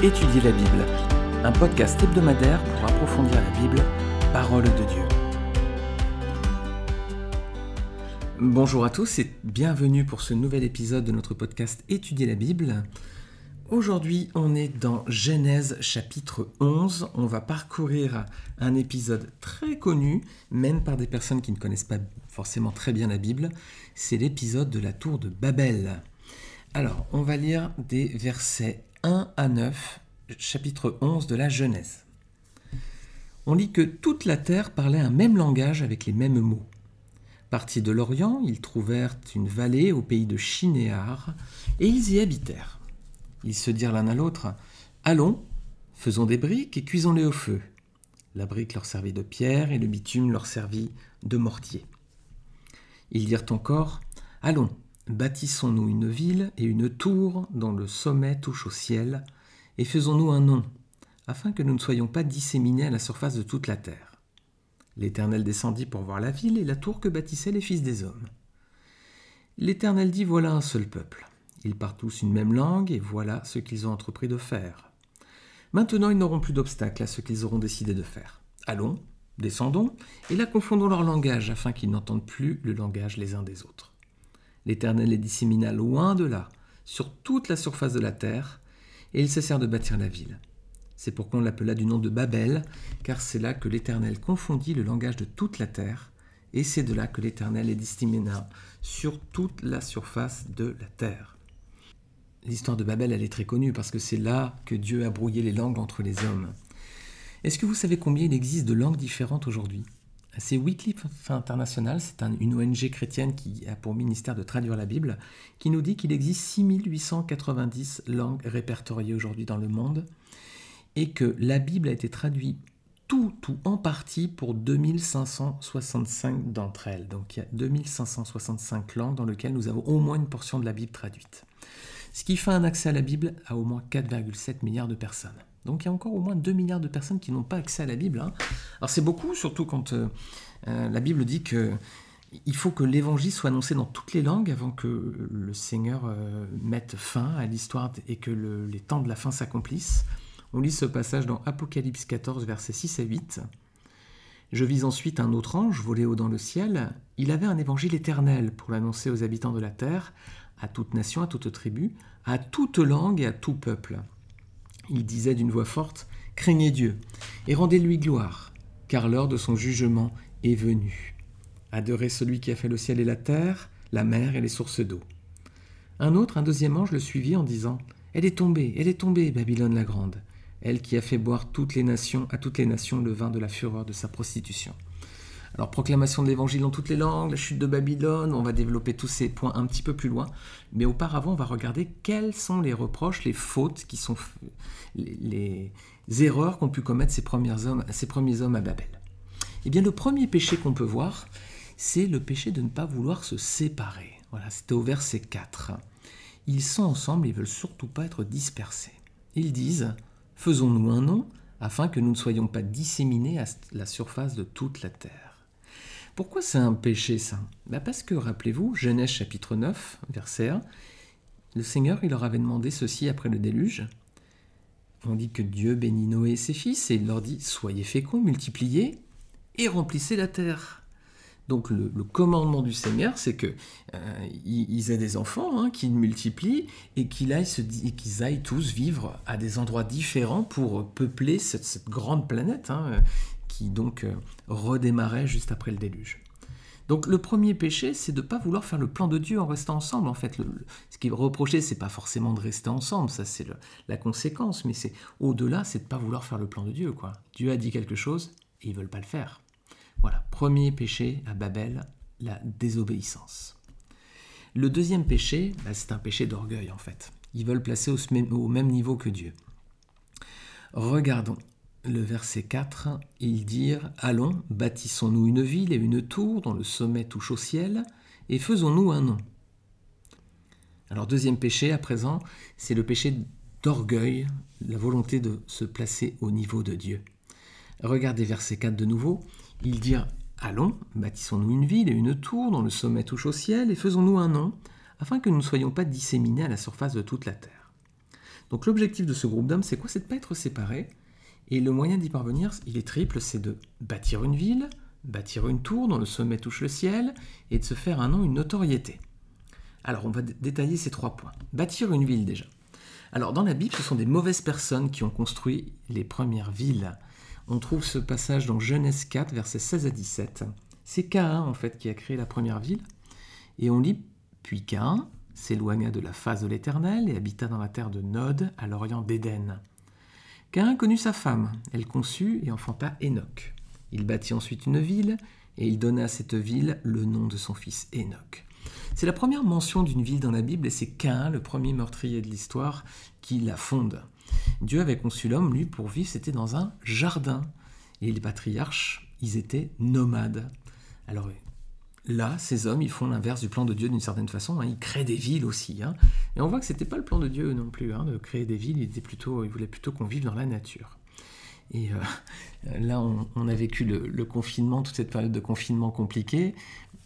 Étudier la Bible, un podcast hebdomadaire pour approfondir la Bible, parole de Dieu. Bonjour à tous et bienvenue pour ce nouvel épisode de notre podcast Étudier la Bible. Aujourd'hui, on est dans Genèse chapitre 11. On va parcourir un épisode très connu, même par des personnes qui ne connaissent pas forcément très bien la Bible. C'est l'épisode de la tour de Babel. Alors, on va lire des versets 1 à 9, chapitre 11 de la Genèse. On lit que toute la terre parlait un même langage avec les mêmes mots. Partis de l'Orient, ils trouvèrent une vallée au pays de Chinéar, et ils y habitèrent. Ils se dirent l'un à l'autre Allons, faisons des briques et cuisons-les au feu. La brique leur servit de pierre et le bitume leur servit de mortier. Ils dirent encore Allons, Bâtissons-nous une ville et une tour dont le sommet touche au ciel, et faisons-nous un nom, afin que nous ne soyons pas disséminés à la surface de toute la terre. L'Éternel descendit pour voir la ville et la tour que bâtissaient les fils des hommes. L'Éternel dit Voilà un seul peuple. Ils parlent tous une même langue, et voilà ce qu'ils ont entrepris de faire. Maintenant ils n'auront plus d'obstacle à ce qu'ils auront décidé de faire. Allons, descendons, et là confondons leur langage, afin qu'ils n'entendent plus le langage les uns des autres. L'Éternel les dissémina loin de là, sur toute la surface de la terre, et ils cessèrent de bâtir la ville. C'est pourquoi on l'appela du nom de Babel, car c'est là que l'Éternel confondit le langage de toute la terre, et c'est de là que l'Éternel les dissémina sur toute la surface de la terre. L'histoire de Babel, elle est très connue parce que c'est là que Dieu a brouillé les langues entre les hommes. Est-ce que vous savez combien il existe de langues différentes aujourd'hui? C'est Wycliffe International, c'est une ONG chrétienne qui a pour ministère de traduire la Bible, qui nous dit qu'il existe 6890 langues répertoriées aujourd'hui dans le monde et que la Bible a été traduite tout ou en partie pour 2565 d'entre elles. Donc il y a 2565 langues dans lesquelles nous avons au moins une portion de la Bible traduite. Ce qui fait un accès à la Bible à au moins 4,7 milliards de personnes. Donc il y a encore au moins 2 milliards de personnes qui n'ont pas accès à la Bible. Hein. Alors c'est beaucoup, surtout quand euh, euh, la Bible dit que il faut que l'évangile soit annoncé dans toutes les langues avant que le Seigneur euh, mette fin à l'histoire et que les temps de la fin s'accomplissent. On lit ce passage dans Apocalypse 14, versets 6 à 8. Je vis ensuite un autre ange volé haut dans le ciel. Il avait un évangile éternel pour l'annoncer aux habitants de la terre, à toute nation, à toute tribu, à toute langue et à tout peuple. Il disait d'une voix forte, Craignez Dieu et rendez-lui gloire, car l'heure de son jugement est venue. Adorez celui qui a fait le ciel et la terre, la mer et les sources d'eau. Un autre, un deuxième ange le suivit en disant, Elle est tombée, elle est tombée, Babylone la grande, elle qui a fait boire toutes les nations, à toutes les nations le vin de la fureur de sa prostitution. Alors, proclamation de l'évangile dans toutes les langues, la chute de Babylone, on va développer tous ces points un petit peu plus loin. Mais auparavant, on va regarder quels sont les reproches, les fautes qui sont les, erreurs qu'ont pu commettre ces, premiers hommes, ces premiers hommes à Babel. Eh bien, le premier péché qu'on peut voir, c'est le péché de ne pas vouloir se séparer. Voilà, c'était au verset 4. Ils sont ensemble, ils veulent surtout pas être dispersés. Ils disent Faisons-nous un nom afin que nous ne soyons pas disséminés à la surface de toute la terre. Pourquoi c'est un péché ça? Bah Parce que, rappelez-vous, Genèse chapitre 9, verset 1, le Seigneur, il leur avait demandé ceci après le déluge. On dit que Dieu bénit Noé et ses fils et il leur dit Soyez féconds, multipliez et remplissez la terre. Donc le, commandement du Seigneur, c'est que euh, ils aient des enfants, hein, qu'ils multiplient et qu'ils aillent, tous vivre à des endroits différents pour peupler cette, grande planète. Hein donc euh, redémarrait juste après le déluge. Donc le premier péché, c'est de ne pas vouloir faire le plan de Dieu en restant ensemble. En fait, ce qui est reproché, c'est pas forcément de rester ensemble, ça c'est la conséquence, mais c'est au-delà, c'est de ne pas vouloir faire le plan de Dieu. Quoi. Dieu a dit quelque chose et ils veulent pas le faire. Voilà, premier péché à Babel, la désobéissance. Le deuxième péché, bah, c'est un péché d'orgueil en fait. Ils veulent placer au même niveau que Dieu. Regardons le verset 4, ils dirent Allons, bâtissons-nous une ville et une tour dont le sommet touche au ciel, et faisons-nous un nom. Alors, deuxième péché à présent, c'est le péché d'orgueil, la volonté de se placer au niveau de Dieu. Regardez verset 4 de nouveau. Ils dirent Allons, bâtissons-nous une ville et une tour dont le sommet touche au ciel, et faisons-nous un nom, afin que nous ne soyons pas disséminés à la surface de toute la terre. Donc l'objectif de ce groupe d'hommes, c'est quoi? C'est de ne pas être séparés. Et le moyen d'y parvenir, il est triple, c'est de bâtir une ville, bâtir une tour dont le sommet touche le ciel, et de se faire un nom, une notoriété. Alors on va détailler ces trois points. Bâtir une ville déjà. Alors dans la Bible, ce sont des mauvaises personnes qui ont construit les premières villes. On trouve ce passage dans Genèse 4, versets 16 à 17. C'est Caïn en fait qui a créé la première ville. Et on lit Puis Caïn s'éloigna de la face de l'Éternel et habita dans la terre de Nod, à l'orient d'Éden. Caïn connut sa femme, elle conçut et enfanta Enoch. Il bâtit ensuite une ville, et il donna à cette ville le nom de son fils Enoch. C'est la première mention d'une ville dans la Bible, et c'est Caïn, le premier meurtrier de l'histoire, qui la fonde. Dieu avait conçu l'homme, lui, pour vivre, c'était dans un jardin. Et les patriarches, ils étaient nomades. Alors là, ces hommes, ils font l'inverse du plan de Dieu d'une certaine façon. Hein. Ils créent des villes aussi. Hein. Et on voit que ce n'était pas le plan de Dieu non plus, hein, de créer des villes. Il, était plutôt, il voulait plutôt qu'on vive dans la nature. Et euh, là, on, a vécu le, confinement, toute cette période de confinement compliquée.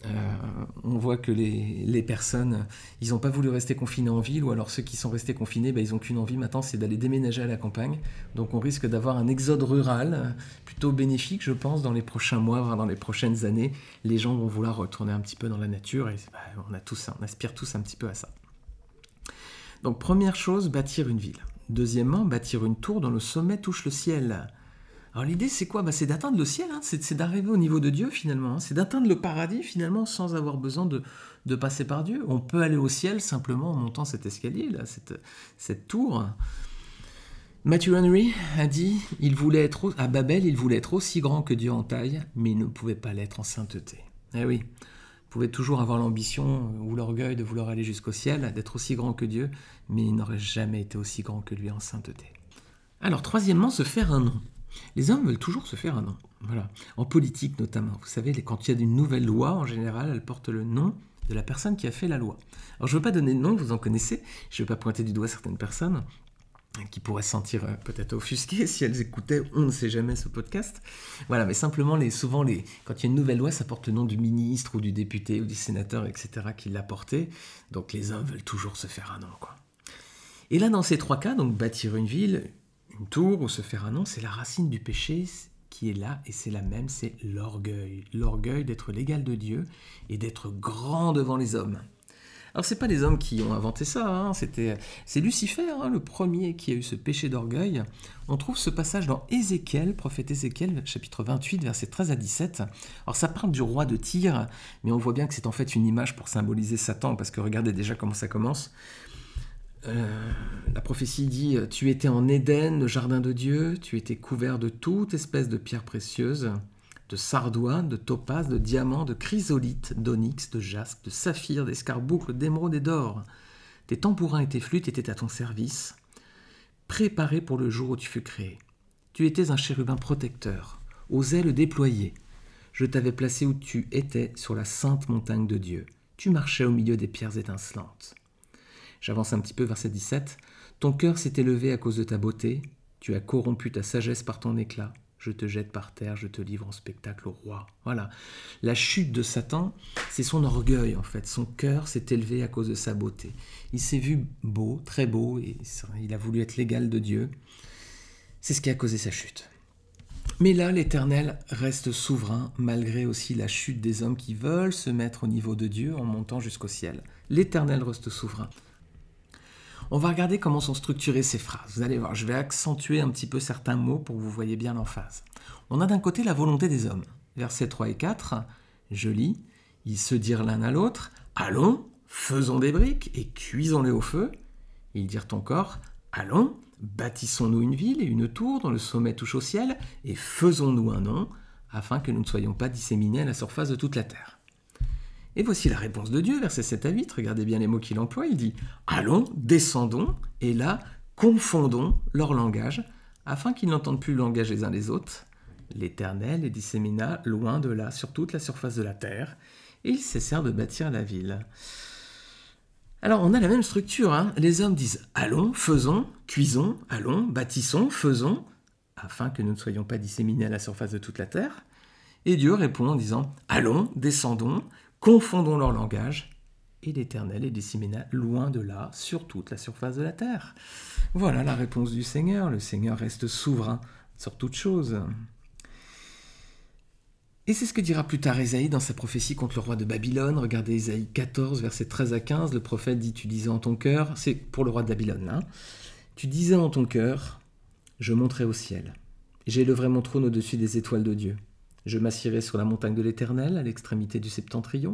Euh, on voit que les, personnes, ils n'ont pas voulu rester confinés en ville, ou alors ceux qui sont restés confinés, ben, ils n'ont qu'une envie maintenant, c'est d'aller déménager à la campagne. Donc on risque d'avoir un exode rural euh, plutôt bénéfique, je pense, dans les prochains mois, voire dans les prochaines années. Les gens vont vouloir retourner un petit peu dans la nature, et ben, on, a tous, on aspire tous un petit peu à ça. Donc première chose, bâtir une ville. Deuxièmement, bâtir une tour dont le sommet touche le ciel. Alors l'idée c'est quoi? Bah, C'est d'atteindre le ciel, hein. c'est d'arriver au niveau de Dieu finalement, hein. c'est d'atteindre le paradis finalement sans avoir besoin de, passer par Dieu. On peut aller au ciel simplement en montant cet escalier, là, cette, tour. Matthew Henry a dit il voulait être à Babel, il voulait être aussi grand que Dieu en taille, mais il ne pouvait pas l'être en sainteté. Eh oui, vous pouvez toujours avoir l'ambition ou l'orgueil de vouloir aller jusqu'au ciel, d'être aussi grand que Dieu, mais il n'aurait jamais été aussi grand que lui en sainteté. Alors, troisièmement, se faire un nom. Les hommes veulent toujours se faire un nom. Voilà. En politique notamment. Vous savez, quand il y a une nouvelle loi, en général, elle porte le nom de la personne qui a fait la loi. Alors je ne veux pas donner de nom, vous en connaissez. Je ne veux pas pointer du doigt certaines personnes qui pourraient se sentir euh, peut-être offusquées si elles écoutaient, on ne sait jamais ce podcast. Voilà, mais simplement, souvent, quand il y a une nouvelle loi, ça porte le nom du ministre ou du député ou du sénateur, etc., qui l'a porté. Donc les hommes veulent toujours se faire un nom, quoi. Et là, dans ces trois cas, donc bâtir une ville, une tour ou se faire un nom, c'est la racine du péché qui est là et c'est la même, c'est l'orgueil. L'orgueil d'être l'égal de Dieu et d'être grand devant les hommes. Alors c'est pas les hommes qui ont inventé ça, hein, c'était c'est Lucifer, hein, le premier qui a eu ce péché d'orgueil. On trouve ce passage dans Ézéchiel, prophète Ézéchiel, chapitre 28, versets 13 à 17. Alors ça parle du roi de Tyr, mais on voit bien que c'est en fait une image pour symboliser Satan, parce que regardez déjà comment ça commence. Euh, la prophétie dit Tu étais en Éden, le jardin de Dieu, tu étais couvert de toute espèce de pierres précieuses, de sardoines, de topazes, de diamants, de chrysolites, d'onyx, de jaspe, de saphir, d'escarboucles, d'émeraude et d'or. Tes tambourins et tes flûtes étaient à ton service, préparés pour le jour où tu fus créé. Tu étais un chérubin protecteur, aux ailes déployées. Je t'avais placé où tu étais sur la sainte montagne de Dieu. Tu marchais au milieu des pierres étincelantes. J'avance un petit peu, verset 17. Ton cœur s'est élevé à cause de ta beauté, tu as corrompu ta sagesse par ton éclat. Je te jette par terre, je te livre en spectacle au roi. Voilà. La chute de Satan, c'est son orgueil en fait. Son cœur s'est élevé à cause de sa beauté. Il s'est vu beau, très beau, et il a voulu être l'égal de Dieu. C'est ce qui a causé sa chute. Mais là, l'Éternel reste souverain, malgré aussi la chute des hommes qui veulent se mettre au niveau de Dieu en montant jusqu'au ciel. L'Éternel reste souverain. On va regarder comment sont structurées ces phrases. Vous allez voir, je vais accentuer un petit peu certains mots pour que vous voyez bien l'emphase. On a d'un côté la volonté des hommes. Versets 3 et 4, je lis, ils se dirent l'un à l'autre, allons, faisons des briques et cuisons-les au feu. Ils dirent encore, allons, bâtissons-nous une ville et une tour dont le sommet touche au ciel, et faisons-nous un nom, afin que nous ne soyons pas disséminés à la surface de toute la terre. Et voici la réponse de Dieu, versets 7 à 8. Regardez bien les mots qu'il emploie. Il dit Allons, descendons, et là, confondons leur langage, afin qu'ils n'entendent plus le langage les uns des autres. L'Éternel les dissémina loin de là, sur toute la surface de la terre, et ils cessèrent de bâtir la ville. Alors on a la même structure. Hein. les hommes disent Allons, faisons, cuisons, allons, bâtissons, faisons, afin que nous ne soyons pas disséminés à la surface de toute la terre. Et Dieu répond en disant Allons, descendons, confondons leur langage, et l'Éternel les dissémina loin de là, sur toute la surface de la terre. Voilà la réponse du Seigneur. Le Seigneur reste souverain sur toute chose. Et c'est ce que dira plus tard Ésaïe dans sa prophétie contre le roi de Babylone. Regardez Ésaïe 14, versets 13 à 15. Le prophète dit Tu disais en ton cœur, c'est pour le roi de Babylone, hein. Tu disais en ton cœur Je monterai au ciel. J'élèverai mon trône au-dessus des étoiles de Dieu. Je m'assierai sur la montagne de l'Éternel, à l'extrémité du septentrion.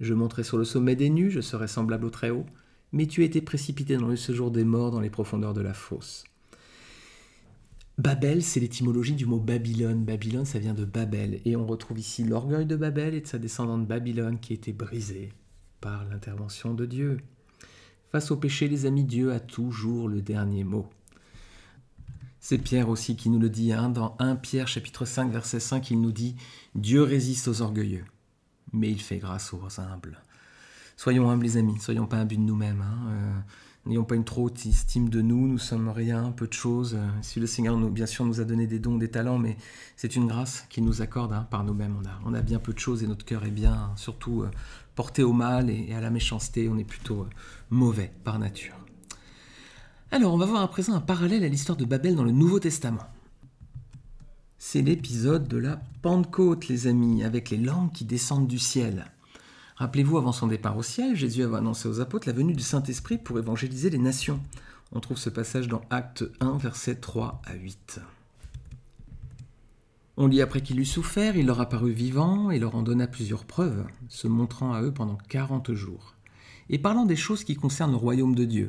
Je monterai sur le sommet des nues, je serai semblable au Très-Haut. Mais tu été précipité dans le séjour des morts, dans les profondeurs de la fosse. Babel, c'est l'étymologie du mot Babylone. Babylone, ça vient de Babel. Et on retrouve ici l'orgueil de Babel et de sa descendante Babylone qui a été brisée par l'intervention de Dieu. Face au péché, les amis, Dieu a toujours le dernier mot. C'est Pierre aussi qui nous le dit hein, dans 1 Pierre chapitre 5 verset 5, il nous dit Dieu résiste aux orgueilleux, mais il fait grâce aux humbles. Soyons humbles les amis, soyons pas imbus de nous-mêmes. Hein, euh, N'ayons pas une trop haute estime de nous, nous sommes rien, peu de choses. Si le Seigneur, nous, bien sûr, nous a donné des dons, des talents, mais c'est une grâce qu'il nous accorde hein, par nous-mêmes. On a, bien peu de choses et notre cœur est bien, surtout euh, porté au mal et, à la méchanceté. On est plutôt euh, mauvais par nature. Alors, on va voir à présent un parallèle à l'histoire de Babel dans le Nouveau Testament. C'est l'épisode de la Pentecôte, les amis, avec les langues qui descendent du ciel. Rappelez-vous, avant son départ au ciel, Jésus avait annoncé aux apôtres la venue du Saint-Esprit pour évangéliser les nations. On trouve ce passage dans Acte 1, versets 3 à 8. On lit après qu'il eut souffert, il leur apparut vivant et leur en donna plusieurs preuves, se montrant à eux pendant quarante jours, et parlant des choses qui concernent le royaume de Dieu.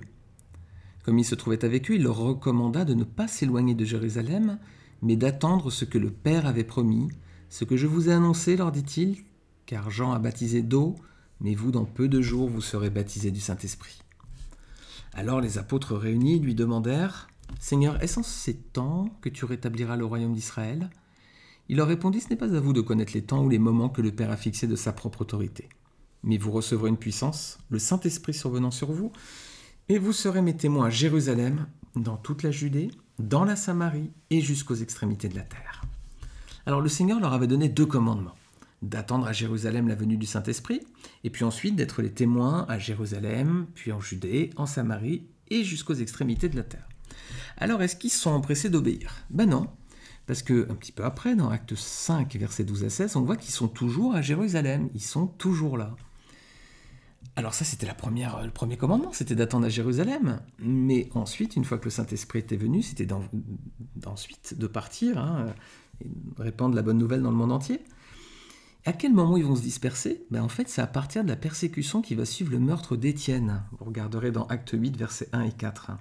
Comme il se trouvait avec eux, il leur recommanda de ne pas s'éloigner de Jérusalem, mais d'attendre ce que le Père avait promis, ce que je vous ai annoncé, leur dit-il, car Jean a baptisé d'eau, mais vous, dans peu de jours, vous serez baptisés du Saint-Esprit. Alors les apôtres réunis lui demandèrent, Seigneur, est-ce en ces temps que tu rétabliras le royaume d'Israël? Il leur répondit, Ce n'est pas à vous de connaître les temps ou les moments que le Père a fixés de sa propre autorité. Mais vous recevrez une puissance, le Saint-Esprit survenant sur vous, et vous serez mes témoins à Jérusalem, dans toute la Judée, dans la Samarie et jusqu'aux extrémités de la terre. Alors le Seigneur leur avait donné deux commandements d'attendre à Jérusalem la venue du Saint-Esprit, et puis ensuite d'être les témoins à Jérusalem, puis en Judée, en Samarie et jusqu'aux extrémités de la terre. Alors est-ce qu'ils sont empressés d'obéir? Ben non, parce que un petit peu après, dans Acte 5, versets 12 à 16, on voit qu'ils sont toujours à Jérusalem, ils sont toujours là. Alors ça, c'était la première, le premier commandement, c'était d'attendre à Jérusalem. Mais ensuite, une fois que le Saint-Esprit était venu, c'était d'ensuite de partir, hein, et répandre la bonne nouvelle dans le monde entier. À quel moment ils vont se disperser? Ben En fait, c'est à partir de la persécution qui va suivre le meurtre d'Étienne. Vous regarderez dans Acte 8, versets 1 et 4.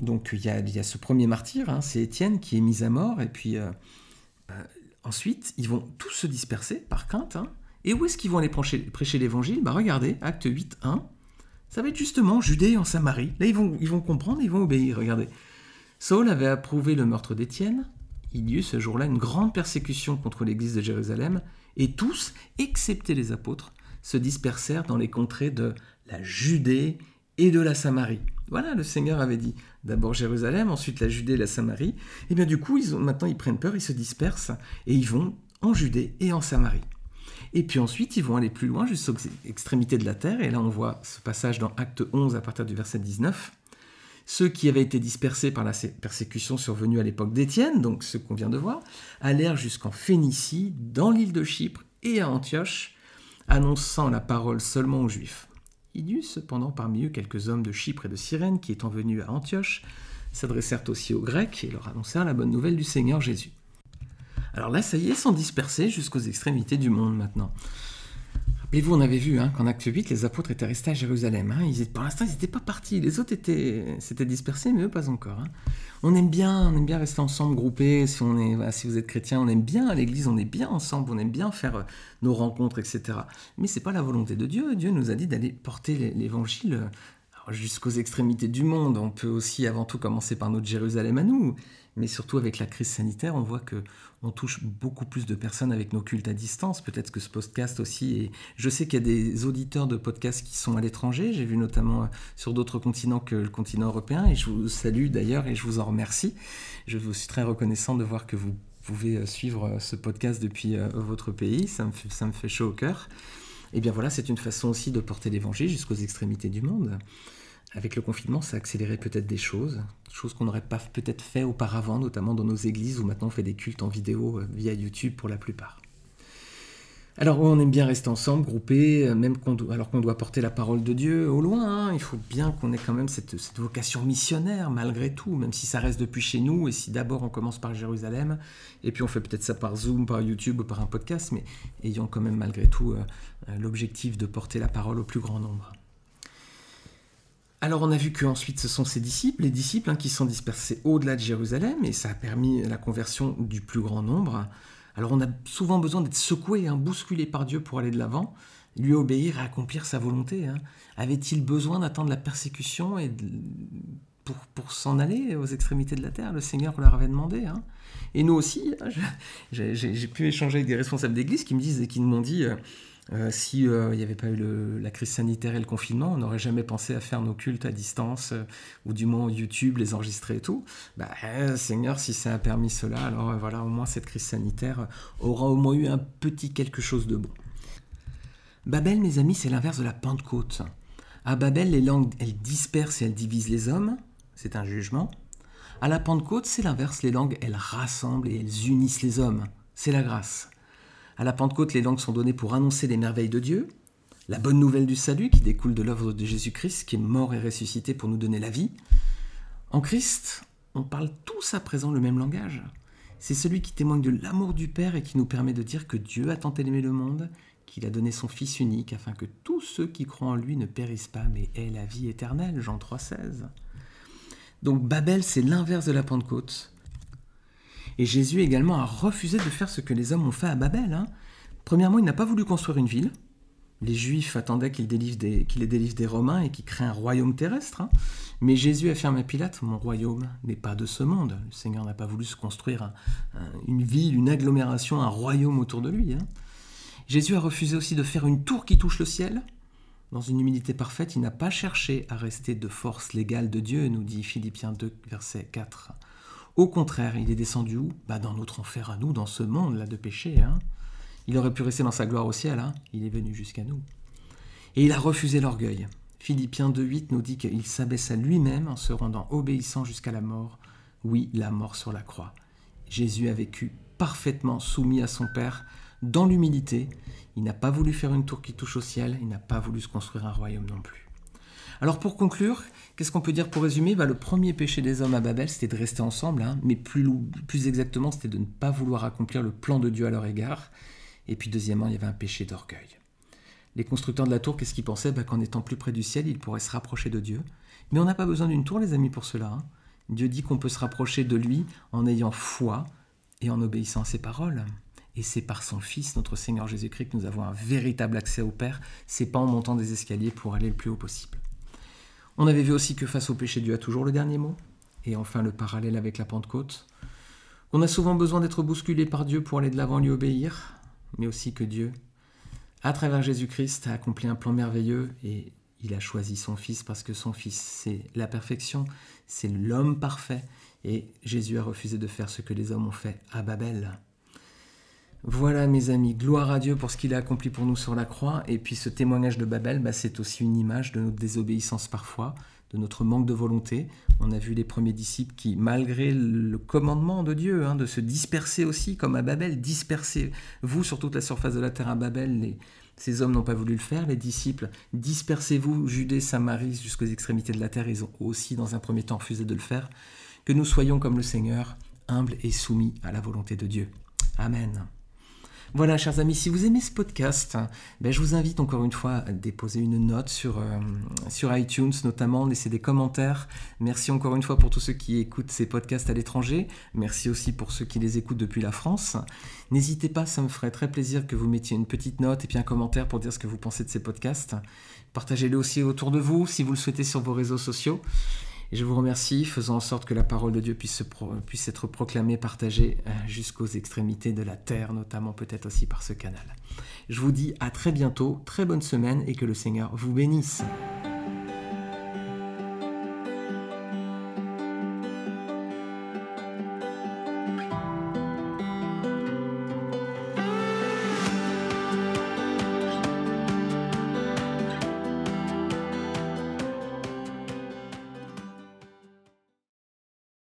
Donc il y a, ce premier martyr, hein, c'est Étienne qui est mis à mort, et puis euh, euh, ensuite ils vont tous se disperser par crainte. Hein. Et où est-ce qu'ils vont aller prêcher, l'évangile? Ben Regardez, Acte 8, 1, ça va être justement Judée en Samarie. Là ils vont, ils vont comprendre, ils vont obéir, regardez. Saul avait approuvé le meurtre d'Étienne, il y eut ce jour-là une grande persécution contre l'église de Jérusalem, et tous, excepté les apôtres, se dispersèrent dans les contrées de la Judée et de la Samarie. Voilà, le Seigneur avait dit d'abord Jérusalem, ensuite la Judée et la Samarie. Et bien du coup, maintenant ils prennent peur, ils se dispersent et ils vont en Judée et en Samarie. Et puis ensuite, ils vont aller plus loin jusqu'aux extrémités de la terre. Et là, on voit ce passage dans Acte 11 à partir du verset 19 ceux qui avaient été dispersés par la persécution survenue à l'époque d'Étienne, donc ce qu'on vient de voir, allèrent jusqu'en Phénicie, dans l'île de Chypre et à Antioche, annonçant la parole seulement aux Juifs. Il y eut cependant parmi eux quelques hommes de Chypre et de Cyrène qui, étant venus à Antioche, s'adressèrent aussi aux Grecs et leur annoncèrent la bonne nouvelle du Seigneur Jésus. Alors là, ça y est, sont dispersés jusqu'aux extrémités du monde maintenant. Rappelez-vous, on avait vu hein, qu'en acte 8, les apôtres étaient restés à Jérusalem. Hein. Ils pour l'instant, ils n'étaient pas partis. Les autres étaient, s'étaient dispersés, mais eux, pas encore. Hein. On aime bien, on aime bien rester ensemble, groupés. Si, si vous êtes chrétien, on aime bien à l'église, on est bien ensemble, on aime bien faire euh, nos rencontres, etc. Mais c'est pas la volonté de Dieu. Dieu nous a dit d'aller porter l'évangile euh, jusqu'aux extrémités du monde. On peut aussi avant tout commencer par notre Jérusalem à nous mais surtout avec la crise sanitaire, on voit que on touche beaucoup plus de personnes avec nos cultes à distance. Peut-être que ce podcast aussi. Et je sais qu'il y a des auditeurs de podcasts qui sont à l'étranger. J'ai vu notamment euh, sur d'autres continents que le continent européen. Et je vous salue d'ailleurs et je vous en remercie. Je vous suis très reconnaissant de voir que vous pouvez euh, suivre euh, ce podcast depuis votre pays. Ça me fait, ça me fait chaud au cœur. Et bien voilà, c'est une façon aussi de porter l'évangile jusqu'aux extrémités du monde. Avec le confinement, ça a accéléré peut-être des choses, choses qu'on n'aurait pas peut-être fait auparavant, notamment dans nos églises où maintenant on fait des cultes en vidéo euh, via YouTube pour la plupart. Alors on aime bien rester ensemble, groupés, euh, même alors qu'on doit porter la parole de Dieu au loin. Hein. il faut bien qu'on ait quand même cette, vocation missionnaire malgré tout, même si ça reste depuis chez nous et si d'abord on commence par Jérusalem et puis on fait peut-être ça par Zoom, par YouTube ou par un podcast, mais ayant quand même malgré tout euh, l'objectif de porter la parole au plus grand nombre. Alors on a vu qu'ensuite ce sont ces disciples, les disciples hein, qui sont dispersés au-delà de Jérusalem et ça a permis la conversion du plus grand nombre. Alors on a souvent besoin d'être secoué, hein, bousculé par Dieu pour aller de l'avant, lui obéir et accomplir sa volonté. Hein. Avait-il besoin d'attendre la persécution et pour, s'en aller aux extrémités de la terre? Le Seigneur leur avait demandé. Hein. Et nous aussi, j'ai pu échanger avec des responsables d'église qui me disent et qui m'ont dit... Euh, euh, si euh, il n'y avait pas eu la crise sanitaire et le confinement, on n'aurait jamais pensé à faire nos cultes à distance, euh, ou du moins YouTube, les enregistrer et tout. Bah, Seigneur, si ça a permis cela, alors voilà, au moins cette crise sanitaire aura au moins eu un petit quelque chose de bon. Babel, mes amis, c'est l'inverse de la Pentecôte. À Babel, les langues, elles dispersent et elles divisent les hommes, c'est un jugement. À la Pentecôte, c'est l'inverse, les langues, elles rassemblent et elles unissent les hommes, c'est la grâce. À la Pentecôte, les langues sont données pour annoncer les merveilles de Dieu, la bonne nouvelle du salut qui découle de l'œuvre de Jésus-Christ, qui est mort et ressuscité pour nous donner la vie. En Christ, on parle tous à présent le même langage. C'est celui qui témoigne de l'amour du Père et qui nous permet de dire que Dieu a tant aimé le monde qu'il a donné son Fils unique afin que tous ceux qui croient en lui ne périssent pas mais aient la vie éternelle. Jean 3,16. Donc Babel, c'est l'inverse de la Pentecôte. Et Jésus également a refusé de faire ce que les hommes ont fait à Babel. Hein. Premièrement, il n'a pas voulu construire une ville. Les Juifs attendaient qu'il les délivre des Romains et qu'il crée un royaume terrestre. Hein. Mais Jésus affirme à Pilate, mon royaume n'est pas de ce monde. Le Seigneur n'a pas voulu se construire une ville, une agglomération, un royaume autour de lui. Hein. Jésus a refusé aussi de faire une tour qui touche le ciel. Dans une humilité parfaite, il n'a pas cherché à rester de force légale de Dieu, nous dit Philippiens 2, verset 4. Au contraire, il est descendu où? Bah Dans notre enfer à nous, dans ce monde-là de péché. Hein. Il aurait pu rester dans sa gloire au ciel, hein. il est venu jusqu'à nous. Et il a refusé l'orgueil. Philippiens 2.8 nous dit qu'il s'abaissa lui-même en se rendant obéissant jusqu'à la mort. Oui, la mort sur la croix. Jésus a vécu parfaitement soumis à son Père dans l'humilité. Il n'a pas voulu faire une tour qui touche au ciel, il n'a pas voulu se construire un royaume non plus. Alors pour conclure, qu'est-ce qu'on peut dire pour résumer? Bah, Le premier péché des hommes à Babel, c'était de rester ensemble, hein, mais plus, exactement, c'était de ne pas vouloir accomplir le plan de Dieu à leur égard. Et puis deuxièmement, il y avait un péché d'orgueil. Les constructeurs de la tour, qu'est-ce qu'ils pensaient? Bah, Qu'en étant plus près du ciel, ils pourraient se rapprocher de Dieu. Mais on n'a pas besoin d'une tour, les amis, pour cela. Hein. Dieu dit qu'on peut se rapprocher de lui en ayant foi et en obéissant à ses paroles. Et c'est par son Fils, notre Seigneur Jésus-Christ, que nous avons un véritable accès au Père. C'est pas en montant des escaliers pour aller le plus haut possible. On avait vu aussi que face au péché, Dieu a toujours le dernier mot. Et enfin, le parallèle avec la Pentecôte. On a souvent besoin d'être bousculé par Dieu pour aller de l'avant lui obéir, mais aussi que Dieu, à travers Jésus-Christ, a accompli un plan merveilleux et il a choisi son Fils parce que son Fils, c'est la perfection, c'est l'homme parfait. Et Jésus a refusé de faire ce que les hommes ont fait à Babel. Voilà mes amis, gloire à Dieu pour ce qu'il a accompli pour nous sur la croix. Et puis ce témoignage de Babel, bah, c'est aussi une image de notre désobéissance parfois, de notre manque de volonté. On a vu les premiers disciples qui, malgré le commandement de Dieu, hein, de se disperser aussi, comme à Babel, disperser vous sur toute la surface de la terre à Babel, ces hommes n'ont pas voulu le faire. Les disciples, dispersez-vous, Judée, Samarie, jusqu'aux extrémités de la terre, ils ont aussi dans un premier temps refusé de le faire. Que nous soyons comme le Seigneur, humbles et soumis à la volonté de Dieu. Amen. Voilà, chers amis, si vous aimez ce podcast, ben, je vous invite encore une fois à déposer une note sur, euh, sur iTunes, notamment, laisser des commentaires. Merci encore une fois pour tous ceux qui écoutent ces podcasts à l'étranger. Merci aussi pour ceux qui les écoutent depuis la France. N'hésitez pas, ça me ferait très plaisir que vous mettiez une petite note et puis un commentaire pour dire ce que vous pensez de ces podcasts. Partagez-le aussi autour de vous si vous le souhaitez sur vos réseaux sociaux. Et je vous remercie, faisant en sorte que la parole de Dieu puisse, être proclamée, partagée euh, jusqu'aux extrémités de la terre, notamment peut-être aussi par ce canal. Je vous dis à très bientôt, très bonne semaine et que le Seigneur vous bénisse.